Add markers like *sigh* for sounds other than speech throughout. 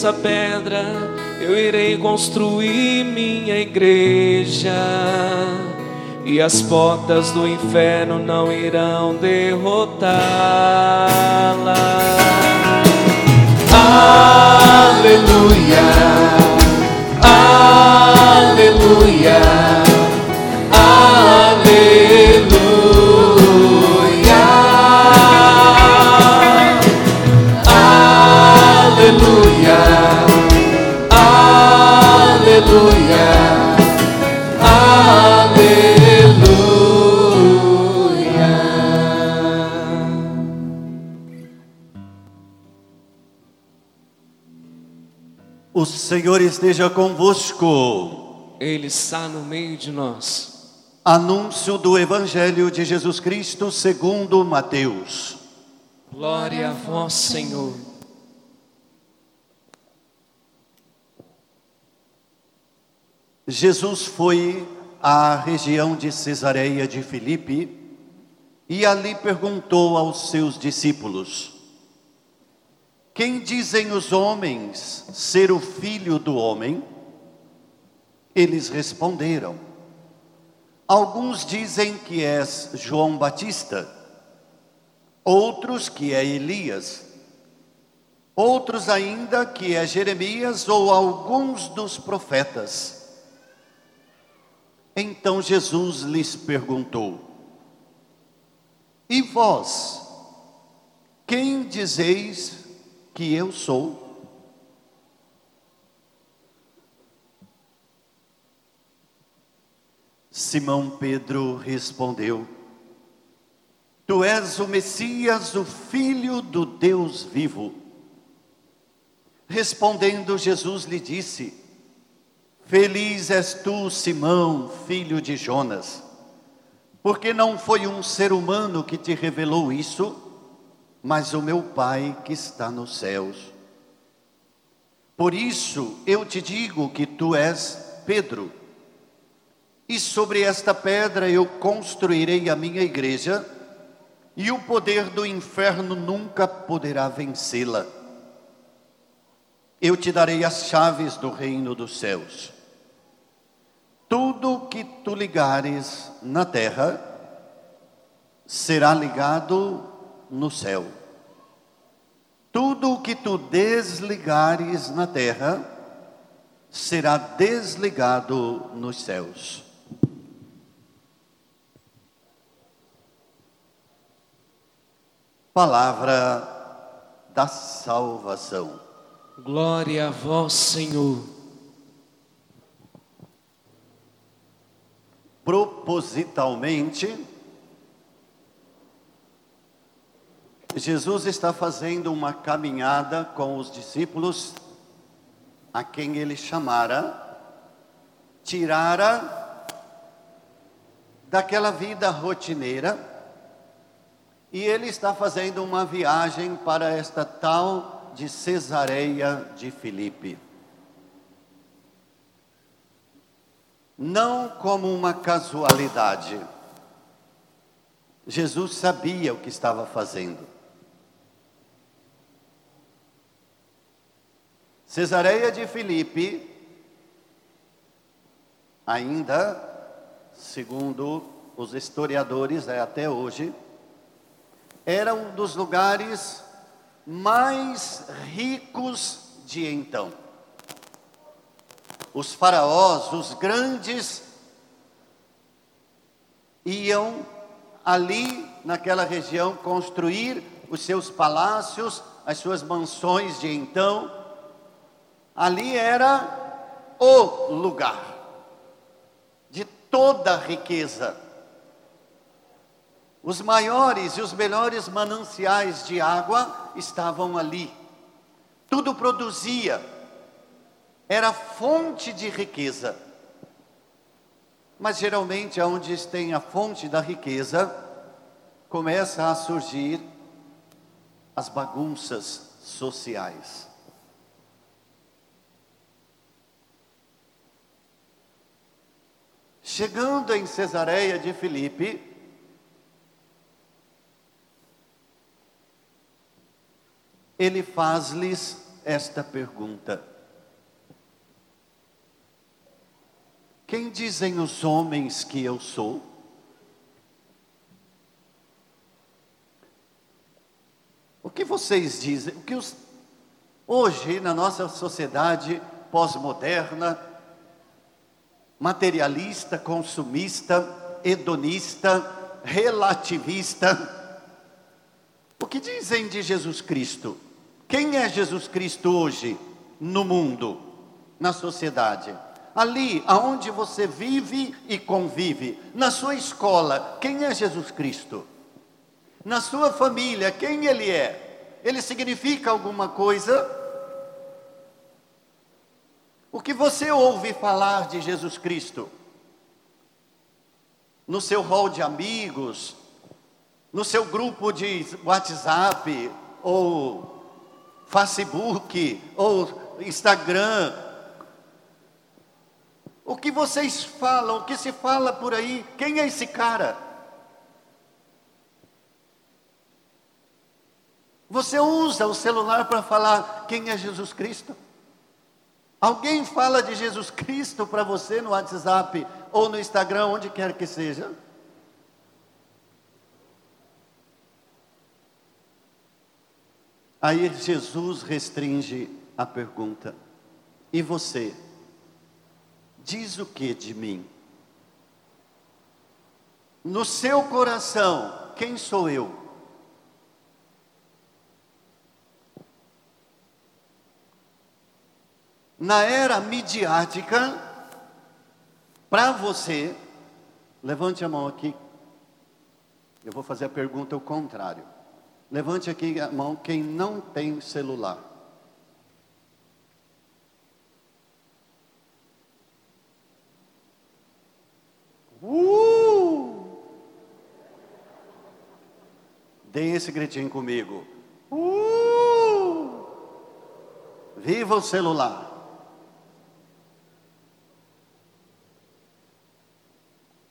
essa pedra eu irei construir minha igreja, e as portas do inferno não irão derrotá-la. Aleluia, aleluia, aleluia, O Senhor esteja convosco. Ele está no meio de nós. Anúncio do Evangelho de Jesus Cristo segundo Mateus. Glória a vós, Senhor. Jesus foi à região de Cesareia de Filipe e ali perguntou aos seus discípulos: Quem dizem os homens ser o filho do homem? Eles responderam: Alguns dizem que és João Batista, outros que é Elias, outros ainda que é Jeremias ou alguns dos profetas. Então Jesus lhes perguntou: E vós, quem dizeis que eu sou? Simão Pedro respondeu: Tu és o Messias, o Filho do Deus vivo. Respondendo, Jesus lhe disse: Feliz és tu, Simão, filho de Jonas, porque não foi um ser humano que te revelou isso, mas o meu Pai que está nos céus. Por isso eu te digo que tu és Pedro, e sobre esta pedra eu construirei a minha igreja, e o poder do inferno nunca poderá vencê-la. Eu te darei as chaves do reino dos céus. Tudo que tu ligares na terra será ligado no céu. Tudo o que tu desligares na terra será desligado nos céus. Palavra da salvação. Glória a vós, Senhor. Propositalmente, Jesus está fazendo uma caminhada com os discípulos, a quem ele chamara, tirara daquela vida rotineira, e ele está fazendo uma viagem para esta tal de Cesareia de Filipe. Não como uma casualidade. Jesus sabia o que estava fazendo. Cesareia de Filipe, ainda, segundo os historiadores, é até hoje, era um dos lugares mais ricos de então. Os faraós, os grandes, iam ali naquela região construir os seus palácios, as suas mansões de então. Ali era o lugar de toda a riqueza. Os maiores e os melhores mananciais de água estavam ali. Tudo produzia, era fonte de riqueza. Mas geralmente, onde tem a fonte da riqueza, começa a surgir as bagunças sociais. Chegando em Cesareia de Filipe, ele faz-lhes esta pergunta: Quem dizem os homens que eu sou? O que vocês dizem? O que os, hoje na nossa sociedade pós-moderna, materialista, consumista, hedonista, relativista, o que dizem de Jesus Cristo? Quem é Jesus Cristo hoje no mundo, na sociedade? Ali aonde você vive e convive, na sua escola, quem é Jesus Cristo? Na sua família, quem ele é? Ele significa alguma coisa? O que você ouve falar de Jesus Cristo? No seu hall de amigos, no seu grupo de WhatsApp, ou Facebook, ou Instagram, o que vocês falam, o que se fala por aí? Quem é esse cara? Você usa o celular para falar quem é Jesus Cristo? Alguém fala de Jesus Cristo para você no WhatsApp ou no Instagram, onde quer que seja? Aí Jesus restringe a pergunta: E você? Diz o que de mim? No seu coração, quem sou eu? Na era midiática, para você, levante a mão aqui. Eu vou fazer a pergunta ao contrário. Levante aqui a mão quem não tem celular. Dê esse gritinho comigo. Uh! Viva o celular.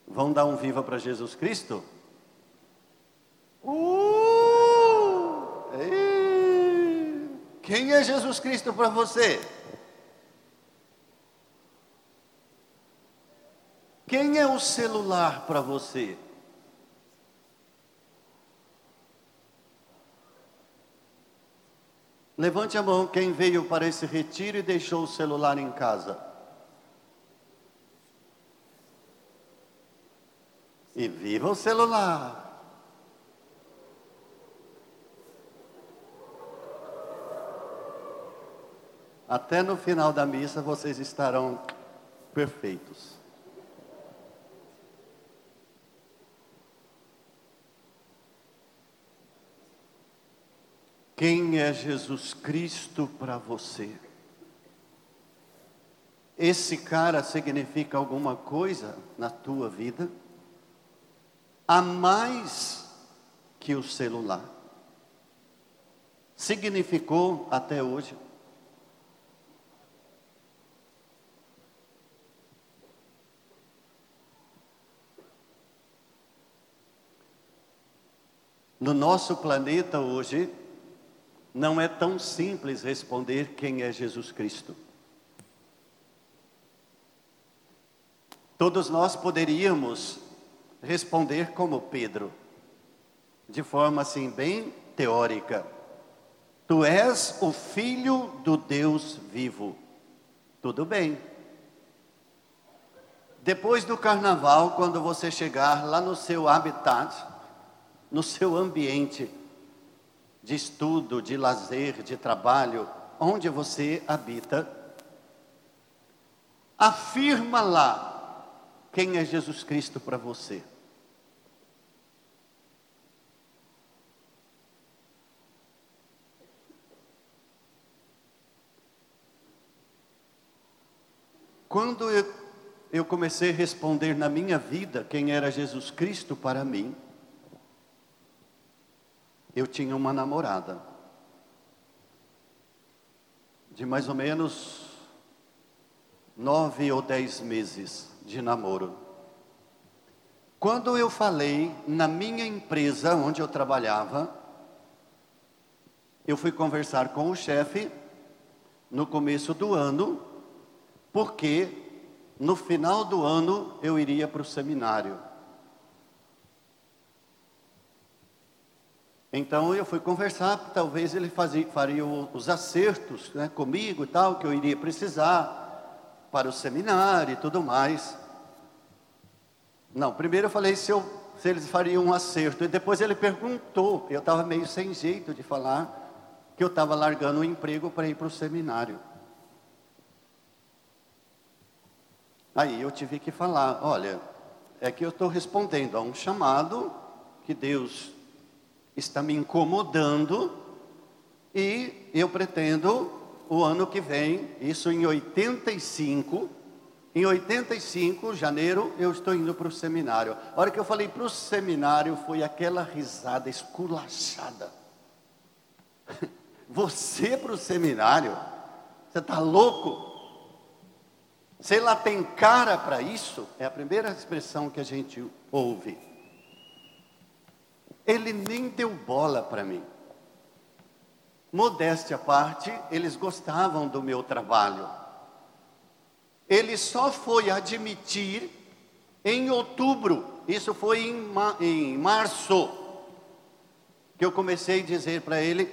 Vão dar um viva para Jesus Cristo? Uh! Quem é Jesus Cristo para você? Quem é o celular para você? Levante a mão quem veio para esse retiro e deixou o celular em casa. E viva o celular. Até no final da missa vocês estarão perfeitos. Quem é Jesus Cristo para você? Esse cara significa alguma coisa na tua vida? A mais que o celular. Significou até hoje. No nosso planeta hoje, não é tão simples responder quem é Jesus Cristo. Todos nós poderíamos responder como Pedro, de forma assim bem teórica. Tu és o filho do Deus vivo. Tudo bem. Depois do carnaval, quando você chegar lá no seu habitat, no seu ambiente, de estudo, de lazer, de trabalho, onde você habita, afirma lá quem é Jesus Cristo para você. Quando eu, comecei a responder na minha vida quem era Jesus Cristo para mim, eu tinha uma namorada de mais ou menos nove ou dez meses de namoro. Quando eu falei na minha empresa onde eu trabalhava, eu fui conversar com o chefe no começo do ano, porque no final do ano eu iria para o seminário. Então eu fui conversar, talvez ele fazia, faria os acertos né, comigo e tal, que eu iria precisar para o seminário e tudo mais. Não, primeiro eu falei se, eu, se eles fariam um acerto, e depois ele perguntou, eu estava meio sem jeito de falar, que eu estava largando o emprego para ir para o seminário. Aí eu tive que falar, olha, é que eu estou respondendo a um chamado que Deus está me incomodando e eu pretendo o ano que vem, isso em 85, em 85, janeiro, eu estou indo para o seminário. A hora que eu falei para o seminário, foi aquela risada esculachada. *laughs* Você para o seminário? Você está louco? Você lá tem cara para isso? É a primeira expressão que a gente ouve. Ele nem deu bola para mim. Modéstia à parte, eles gostavam do meu trabalho. Ele só foi admitir em outubro, isso foi em, em março, que eu comecei a dizer para ele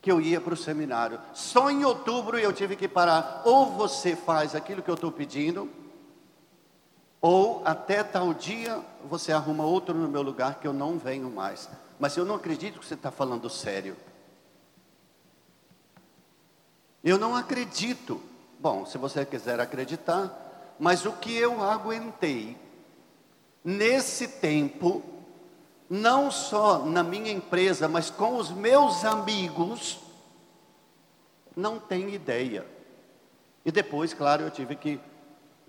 que eu ia para o seminário. Só em outubro eu tive que parar. Ou você faz aquilo que eu estou pedindo, ou até tal dia você arruma outro no meu lugar que eu não venho mais. Mas eu não acredito que você está falando sério. Eu não acredito. Bom, se você quiser acreditar, mas o que eu aguentei nesse tempo, não só na minha empresa, mas com os meus amigos, não tem ideia. E depois, claro, eu tive que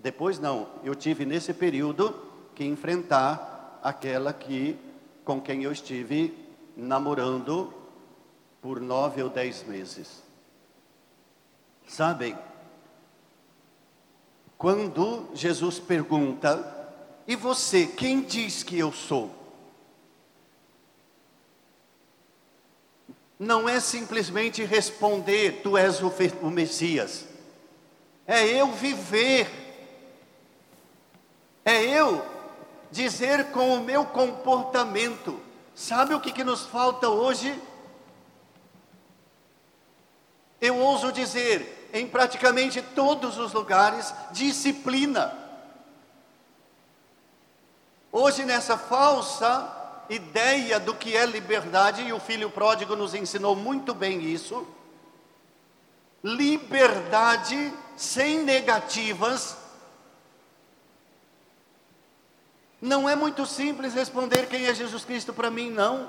depois não, eu tive nesse período que enfrentar aquela que com quem eu estive namorando por nove ou dez meses. Sabem, quando Jesus pergunta, e você, quem diz que eu sou? Não é simplesmente responder, tu és o Messias. É eu viver é eu dizer com o meu comportamento. Sabe o que, que nos falta hoje? Eu ouso dizer, em praticamente todos os lugares, disciplina. Hoje, nessa falsa ideia do que é liberdade, e o filho pródigo nos ensinou muito bem isso, liberdade sem negativas Não é muito simples responder quem é Jesus Cristo para mim, não.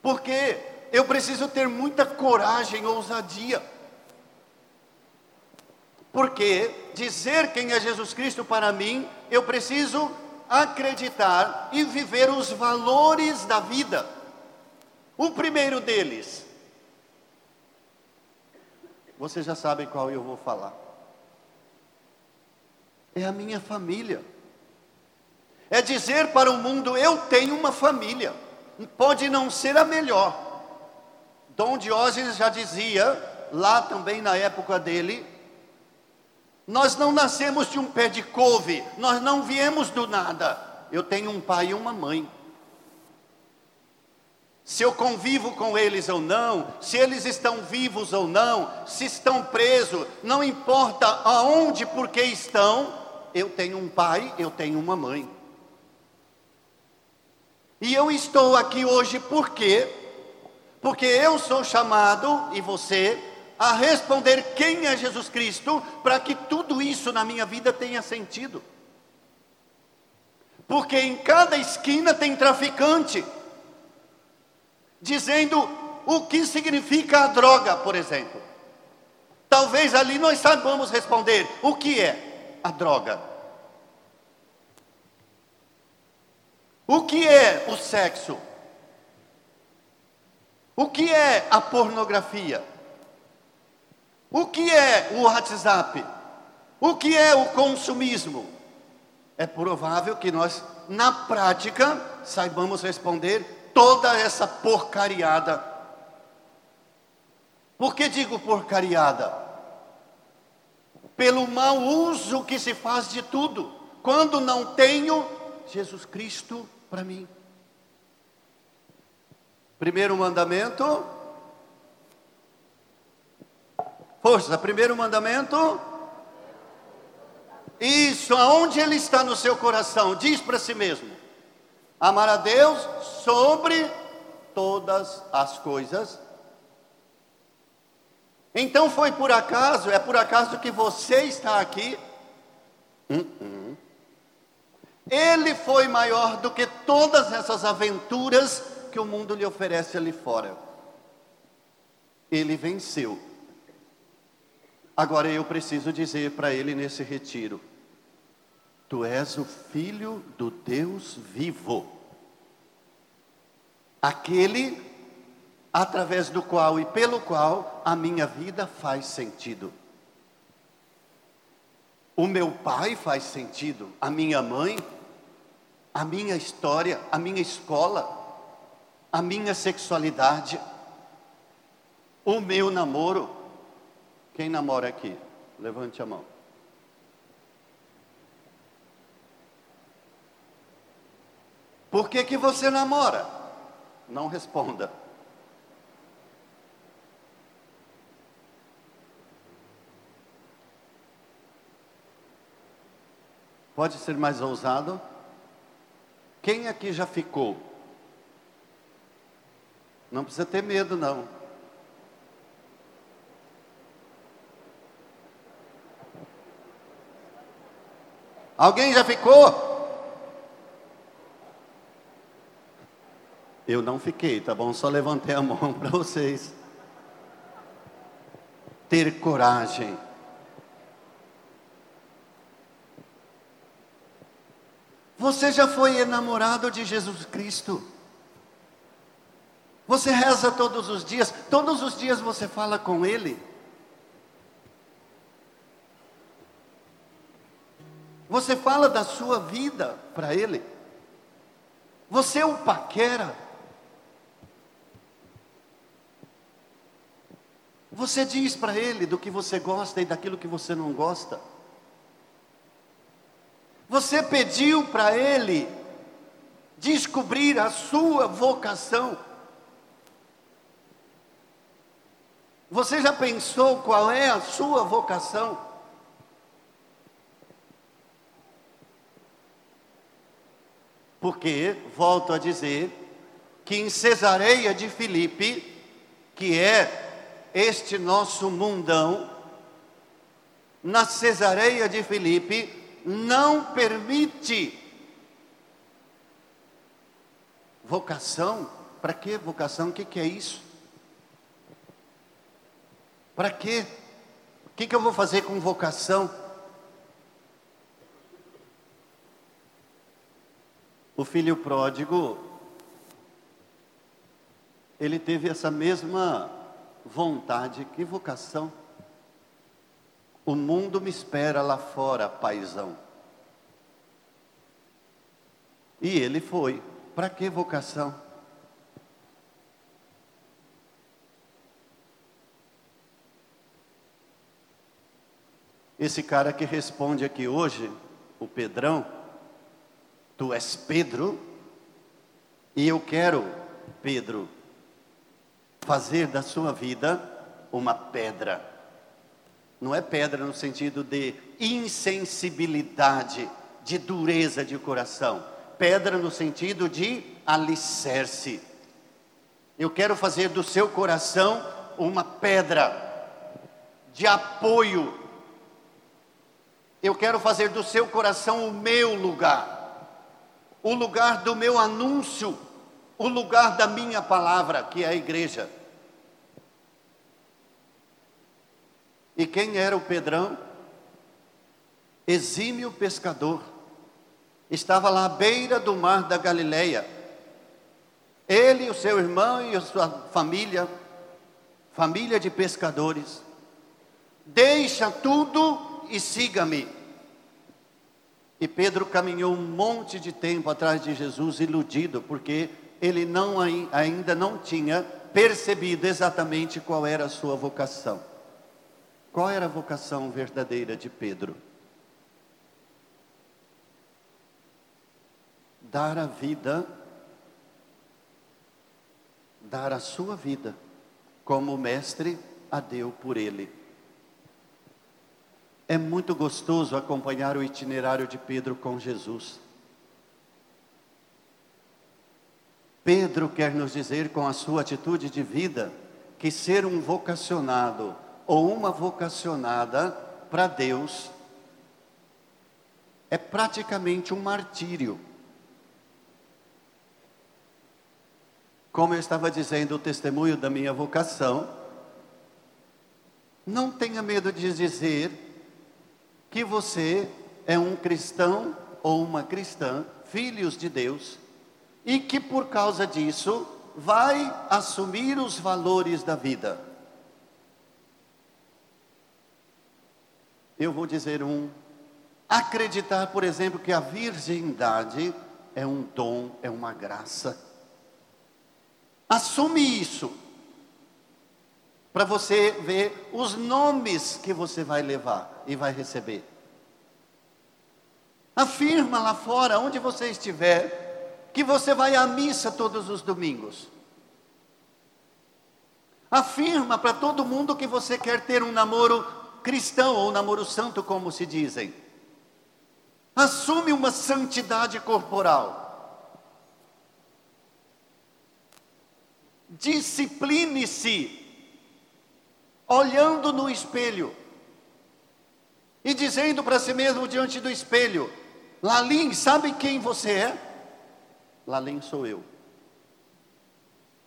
Porque eu preciso ter muita coragem, ousadia. Porque dizer quem é Jesus Cristo para mim, eu preciso acreditar e viver os valores da vida. O primeiro deles, vocês já sabem qual eu vou falar. É a minha família. É dizer para o mundo: eu tenho uma família. Pode não ser a melhor. Dom Diógenes já dizia, lá também na época dele, nós não nascemos de um pé de couve, nós não viemos do nada. Eu tenho um pai e uma mãe se eu convivo com eles ou não, se eles estão vivos ou não, se estão presos, não importa aonde, por que estão, eu tenho um pai, eu tenho uma mãe. E eu estou aqui hoje por quê? Porque eu sou chamado, e você, a responder quem é Jesus Cristo, para que tudo isso na minha vida tenha sentido. Porque em cada esquina tem traficante dizendo o que significa a droga, por exemplo. Talvez ali nós saibamos responder o que é a droga. O que é o sexo? O que é a pornografia? O que é o WhatsApp? O que é o consumismo? é provável que nós, na prática, saibamos responder toda essa porcariada. Por que digo porcariada? Pelo mau uso que se faz de tudo, quando não tenho Jesus Cristo para mim. Primeiro mandamento. Força, primeiro mandamento. Isso, aonde ele está no seu coração? Diz para si mesmo: amar a Deus sobre todas as coisas. Então foi por acaso, é por acaso que você está aqui? Uh -uh. Ele foi maior do que todas essas aventuras que o mundo lhe oferece ali fora. Ele venceu. Agora eu preciso dizer para ele nesse retiro: Tu és o filho do Deus vivo, aquele através do qual e pelo qual a minha vida faz sentido. O meu pai faz sentido, a minha mãe, a minha história, a minha escola a minha sexualidade, o meu namoro. Quem namora aqui? Levante a mão. Por que, que você namora? Não responda. Pode ser mais ousado? Quem aqui já ficou? Não precisa ter medo, não. Alguém já ficou? Eu não fiquei, tá bom? Só levantei a *laughs* mão para vocês. Ter coragem. Você já foi enamorado de Jesus Cristo? Você reza todos os dias, todos os dias você fala com Ele. Você fala da sua vida para Ele. Você o paquera. Você diz para Ele do que você gosta e daquilo que você não gosta. Você pediu para Ele descobrir a sua vocação. Você já pensou qual é a sua vocação? Porque, volto a dizer, que em Cesareia de Filipe, que é este nosso mundão, na Cesareia de Filipe, não permite vocação. Para que vocação? O que, que é isso? Para quê? O que, que eu vou fazer com vocação? O filho pródigo, ele teve essa mesma vontade, que vocação. O mundo me espera lá fora, paisão. E ele foi. Para que vocação? Esse cara que responde aqui hoje, o Pedrão, tu és Pedro, e eu quero, Pedro, fazer da sua vida uma pedra. Não é pedra no sentido de insensibilidade, de dureza de coração. Pedra no sentido de alicerce. Eu quero fazer do seu coração uma pedra de apoio eu quero fazer do seu coração o meu lugar, o lugar do meu anúncio, o lugar da minha palavra, que é a igreja. E quem era o Pedrão? Exímio pescador. Estava lá à beira do mar da Galileia. Ele, o seu irmão e a sua família, família de pescadores. Deixa tudo e siga-me. E Pedro caminhou um monte de tempo atrás de Jesus, iludido, porque ele não, ainda não tinha percebido exatamente qual era a sua vocação. Qual era a vocação verdadeira de Pedro? Dar a vida, dar a sua vida, como o Mestre a deu por ele. É muito gostoso acompanhar o itinerário de Pedro com Jesus. Pedro quer nos dizer com a sua atitude de vida que ser um vocacionado ou uma vocacionada para Deus é praticamente um martírio. Como eu estava dizendo, o testemunho da minha vocação, não tenha medo de dizer que você é um cristão ou uma cristã, filhos de Deus, e que por causa disso vai assumir os valores da vida. Eu vou dizer um. Acreditar, por exemplo, que a virgindade é um dom, é uma graça. Assume isso. Para você ver os nomes que você vai levar e vai receber. Afirma lá fora, onde você estiver, que você vai à missa todos os domingos. Afirma para todo mundo que você quer ter um namoro cristão ou um namoro santo, como se dizem. Assume uma santidade corporal. Discipline-se olhando no espelho e dizendo para si mesmo diante do espelho: Lalim, sabe quem você é? Lalim sou eu.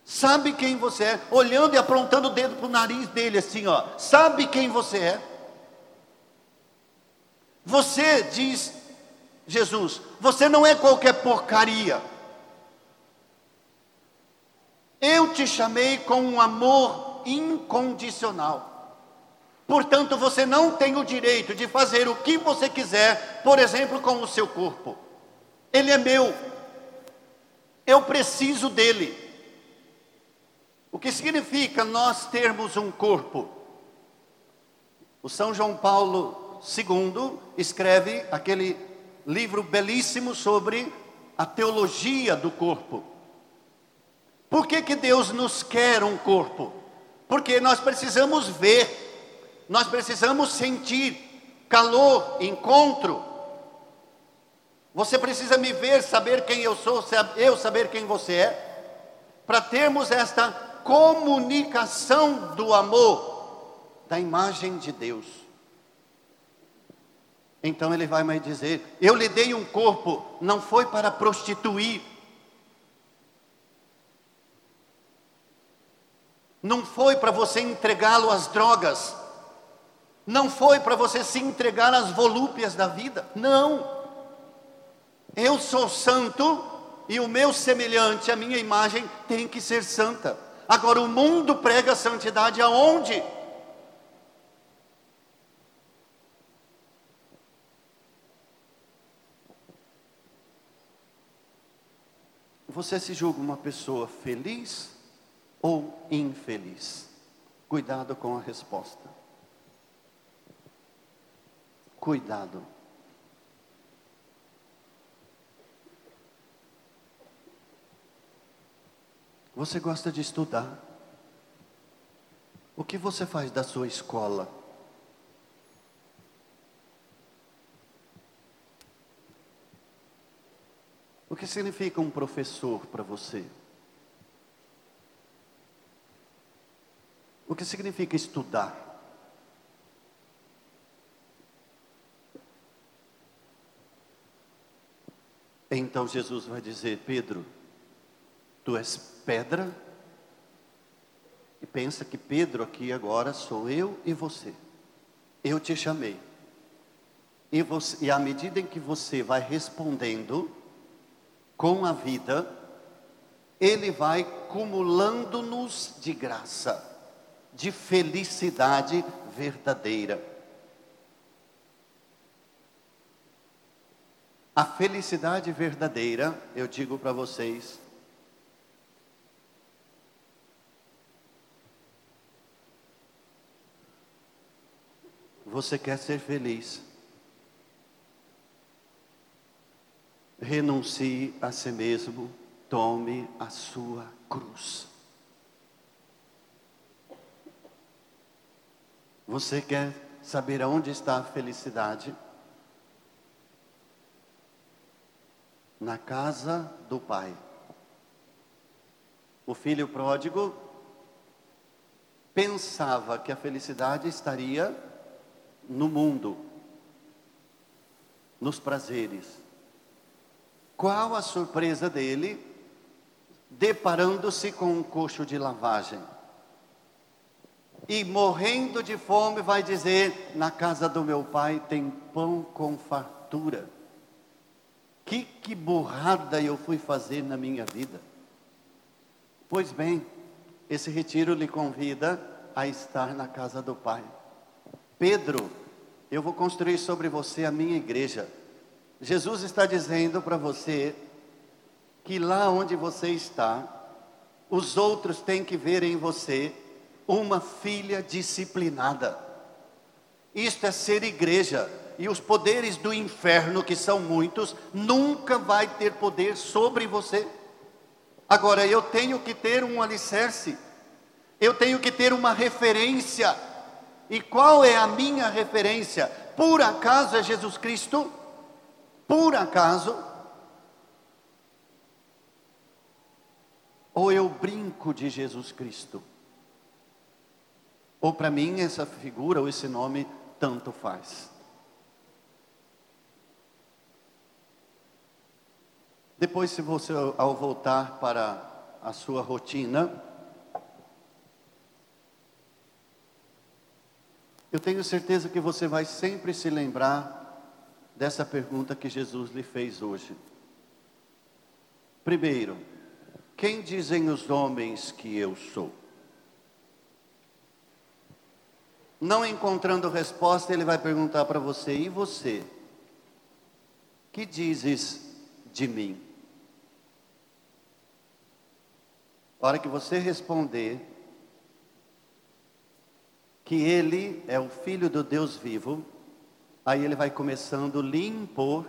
Sabe quem você é? Olhando e aprontando o dedo para o nariz dele, assim, ó. Sabe quem você é? Você, diz Jesus, você não é qualquer porcaria. Eu te chamei com um amor incondicional. Portanto, você não tem o direito de fazer o que você quiser, por exemplo, com o seu corpo. Ele é meu. Eu preciso dele. O que significa nós termos um corpo? O São João Paulo II escreve aquele livro belíssimo sobre a teologia do corpo. Por que, que Deus nos quer um corpo? Porque nós precisamos ver nós precisamos sentir calor, encontro. Você precisa me ver, saber quem eu sou, eu saber quem você é, para termos esta comunicação do amor, da imagem de Deus. Então ele vai mais dizer: Eu lhe dei um corpo, não foi para prostituir, não foi para você entregá-lo às drogas, não foi para você se entregar às volúpias da vida. Não. Eu sou santo e o meu semelhante, a minha imagem, tem que ser santa. Agora, o mundo prega a santidade aonde? Você se julga uma pessoa feliz ou infeliz? Cuidado com a resposta cuidado. Você gosta de estudar? O que você faz da sua escola? O que significa um professor para você? O que significa estudar? Então Jesus vai dizer: Pedro, tu és pedra. E pensa que Pedro aqui agora sou eu e você. Eu te chamei. E, você, e à medida em que você vai respondendo com a vida, Ele vai cumulando-nos de graça, de felicidade verdadeira. A felicidade verdadeira, eu digo para vocês, você quer ser feliz. Renuncie a si mesmo, tome a sua cruz. Você quer saber aonde está a felicidade? Na casa do Pai. O filho pródigo pensava que a felicidade estaria no mundo, nos prazeres. Qual a surpresa dele, deparando-se com um coxo de lavagem? E morrendo de fome, vai dizer: Na casa do meu pai tem pão com fartura. Que, que burrada eu fui fazer na minha vida. Pois bem, esse retiro lhe convida a estar na casa do Pai. Pedro, eu vou construir sobre você a minha igreja. Jesus está dizendo para você que lá onde você está, os outros têm que ver em você uma filha disciplinada. Isto é ser igreja. E os poderes do inferno, que são muitos, nunca vai ter poder sobre você. Agora, eu tenho que ter um alicerce, eu tenho que ter uma referência. E qual é a minha referência? Por acaso é Jesus Cristo? Por acaso? Ou eu brinco de Jesus Cristo? Ou para mim essa figura ou esse nome tanto faz? Depois, se você, ao voltar para a sua rotina, Eu tenho certeza que você vai sempre se lembrar dessa pergunta que Jesus lhe fez hoje. Primeiro, quem dizem os homens que eu sou? Não encontrando resposta, ele vai perguntar para você: e você? Que dizes de mim? A hora que você responder, que ele é o filho do Deus vivo, aí ele vai começando a lhe impor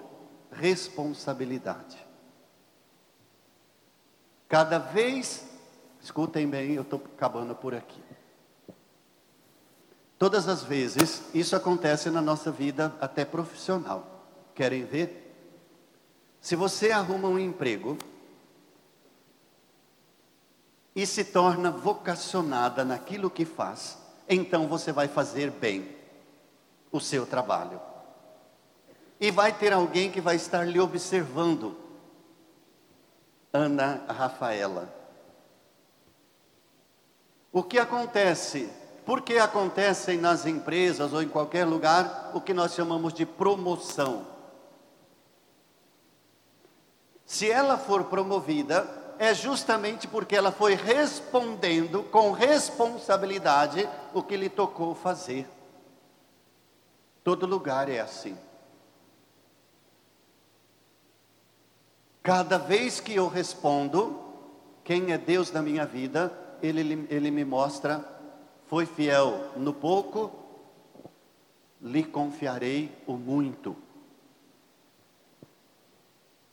responsabilidade. Cada vez, escutem bem, eu estou acabando por aqui. Todas as vezes, isso acontece na nossa vida até profissional. Querem ver? Se você arruma um emprego e se torna vocacionada naquilo que faz, então você vai fazer bem o seu trabalho. E vai ter alguém que vai estar lhe observando. Ana Rafaela. O que acontece? Por que acontecem nas empresas ou em qualquer lugar o que nós chamamos de promoção? Se ela for promovida, é justamente porque ela foi respondendo com responsabilidade o que lhe tocou fazer. Todo lugar é assim. Cada vez que eu respondo, quem é Deus na minha vida, Ele, ele me mostra, foi fiel no pouco, lhe confiarei o muito.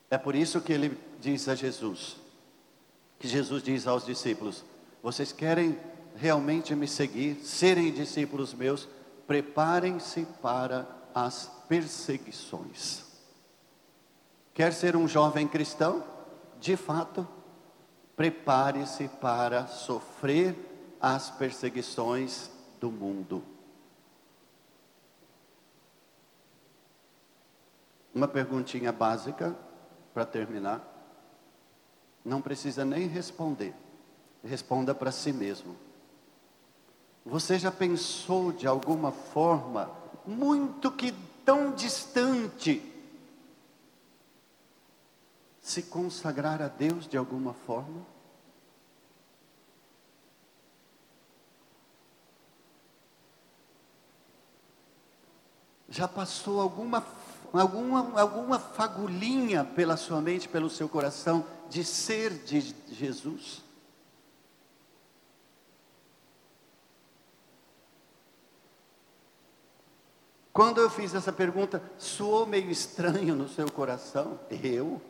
É por isso que ele diz a Jesus: que Jesus diz aos discípulos: Vocês querem realmente me seguir, serem discípulos meus, preparem-se para as perseguições. Quer ser um jovem cristão? De fato, prepare-se para sofrer as perseguições do mundo. Uma perguntinha básica para terminar. Não precisa nem responder. Responda para si mesmo. Você já pensou de alguma forma, muito que tão distante, se consagrar a Deus de alguma forma? Já passou alguma alguma, alguma fagulhinha pela sua mente, pelo seu coração, de ser de Jesus? Quando eu fiz essa pergunta, soou meio estranho no seu coração? Eu?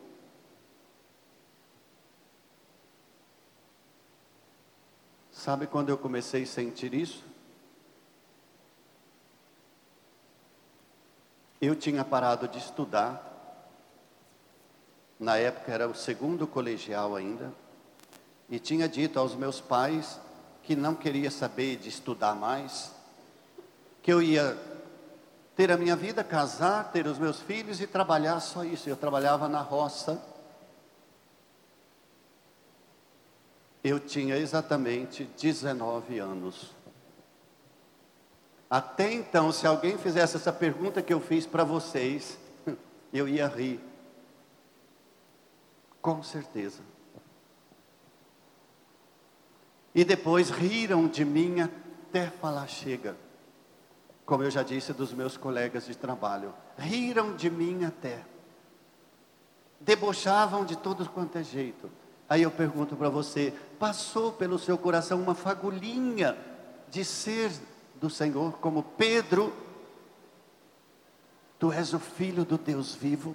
Sabe quando eu comecei a sentir isso? Eu tinha parado de estudar. Na época era o segundo colegial ainda. E tinha dito aos meus pais que não queria saber de estudar mais, que eu ia ter a minha vida, casar, ter os meus filhos e trabalhar só isso. Eu trabalhava na roça. Eu tinha exatamente 19 anos. Até então, se alguém fizesse essa pergunta que eu fiz para vocês, *laughs* eu ia rir. Com certeza. E depois riram de mim até falar chega como eu já disse dos meus colegas de trabalho, riram de mim até, debochavam de todo quanto é jeito. Aí eu pergunto para você: passou pelo seu coração uma fagulhinha de ser do Senhor, como Pedro? Tu és o filho do Deus vivo?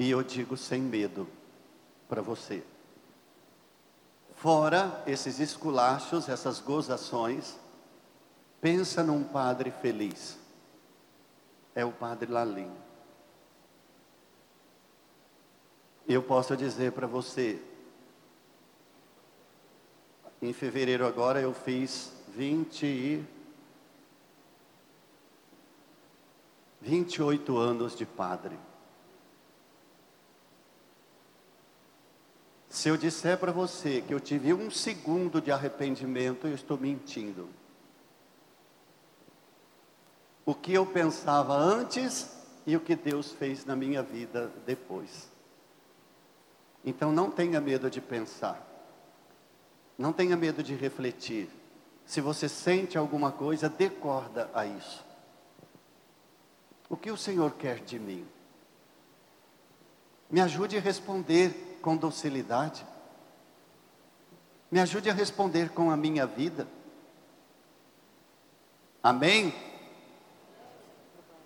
E eu digo sem medo para você: Fora esses esculachos, essas gozações, pensa num padre feliz. É o padre Lalim. Eu posso dizer para você, em fevereiro agora eu fiz 20 e 28 anos de padre. Se eu disser para você que eu tive um segundo de arrependimento, eu estou mentindo. O que eu pensava antes e o que Deus fez na minha vida depois. Então não tenha medo de pensar. Não tenha medo de refletir. Se você sente alguma coisa, dê corda a isso. O que o Senhor quer de mim? Me ajude a responder com docilidade. Me ajude a responder com a minha vida. Amém?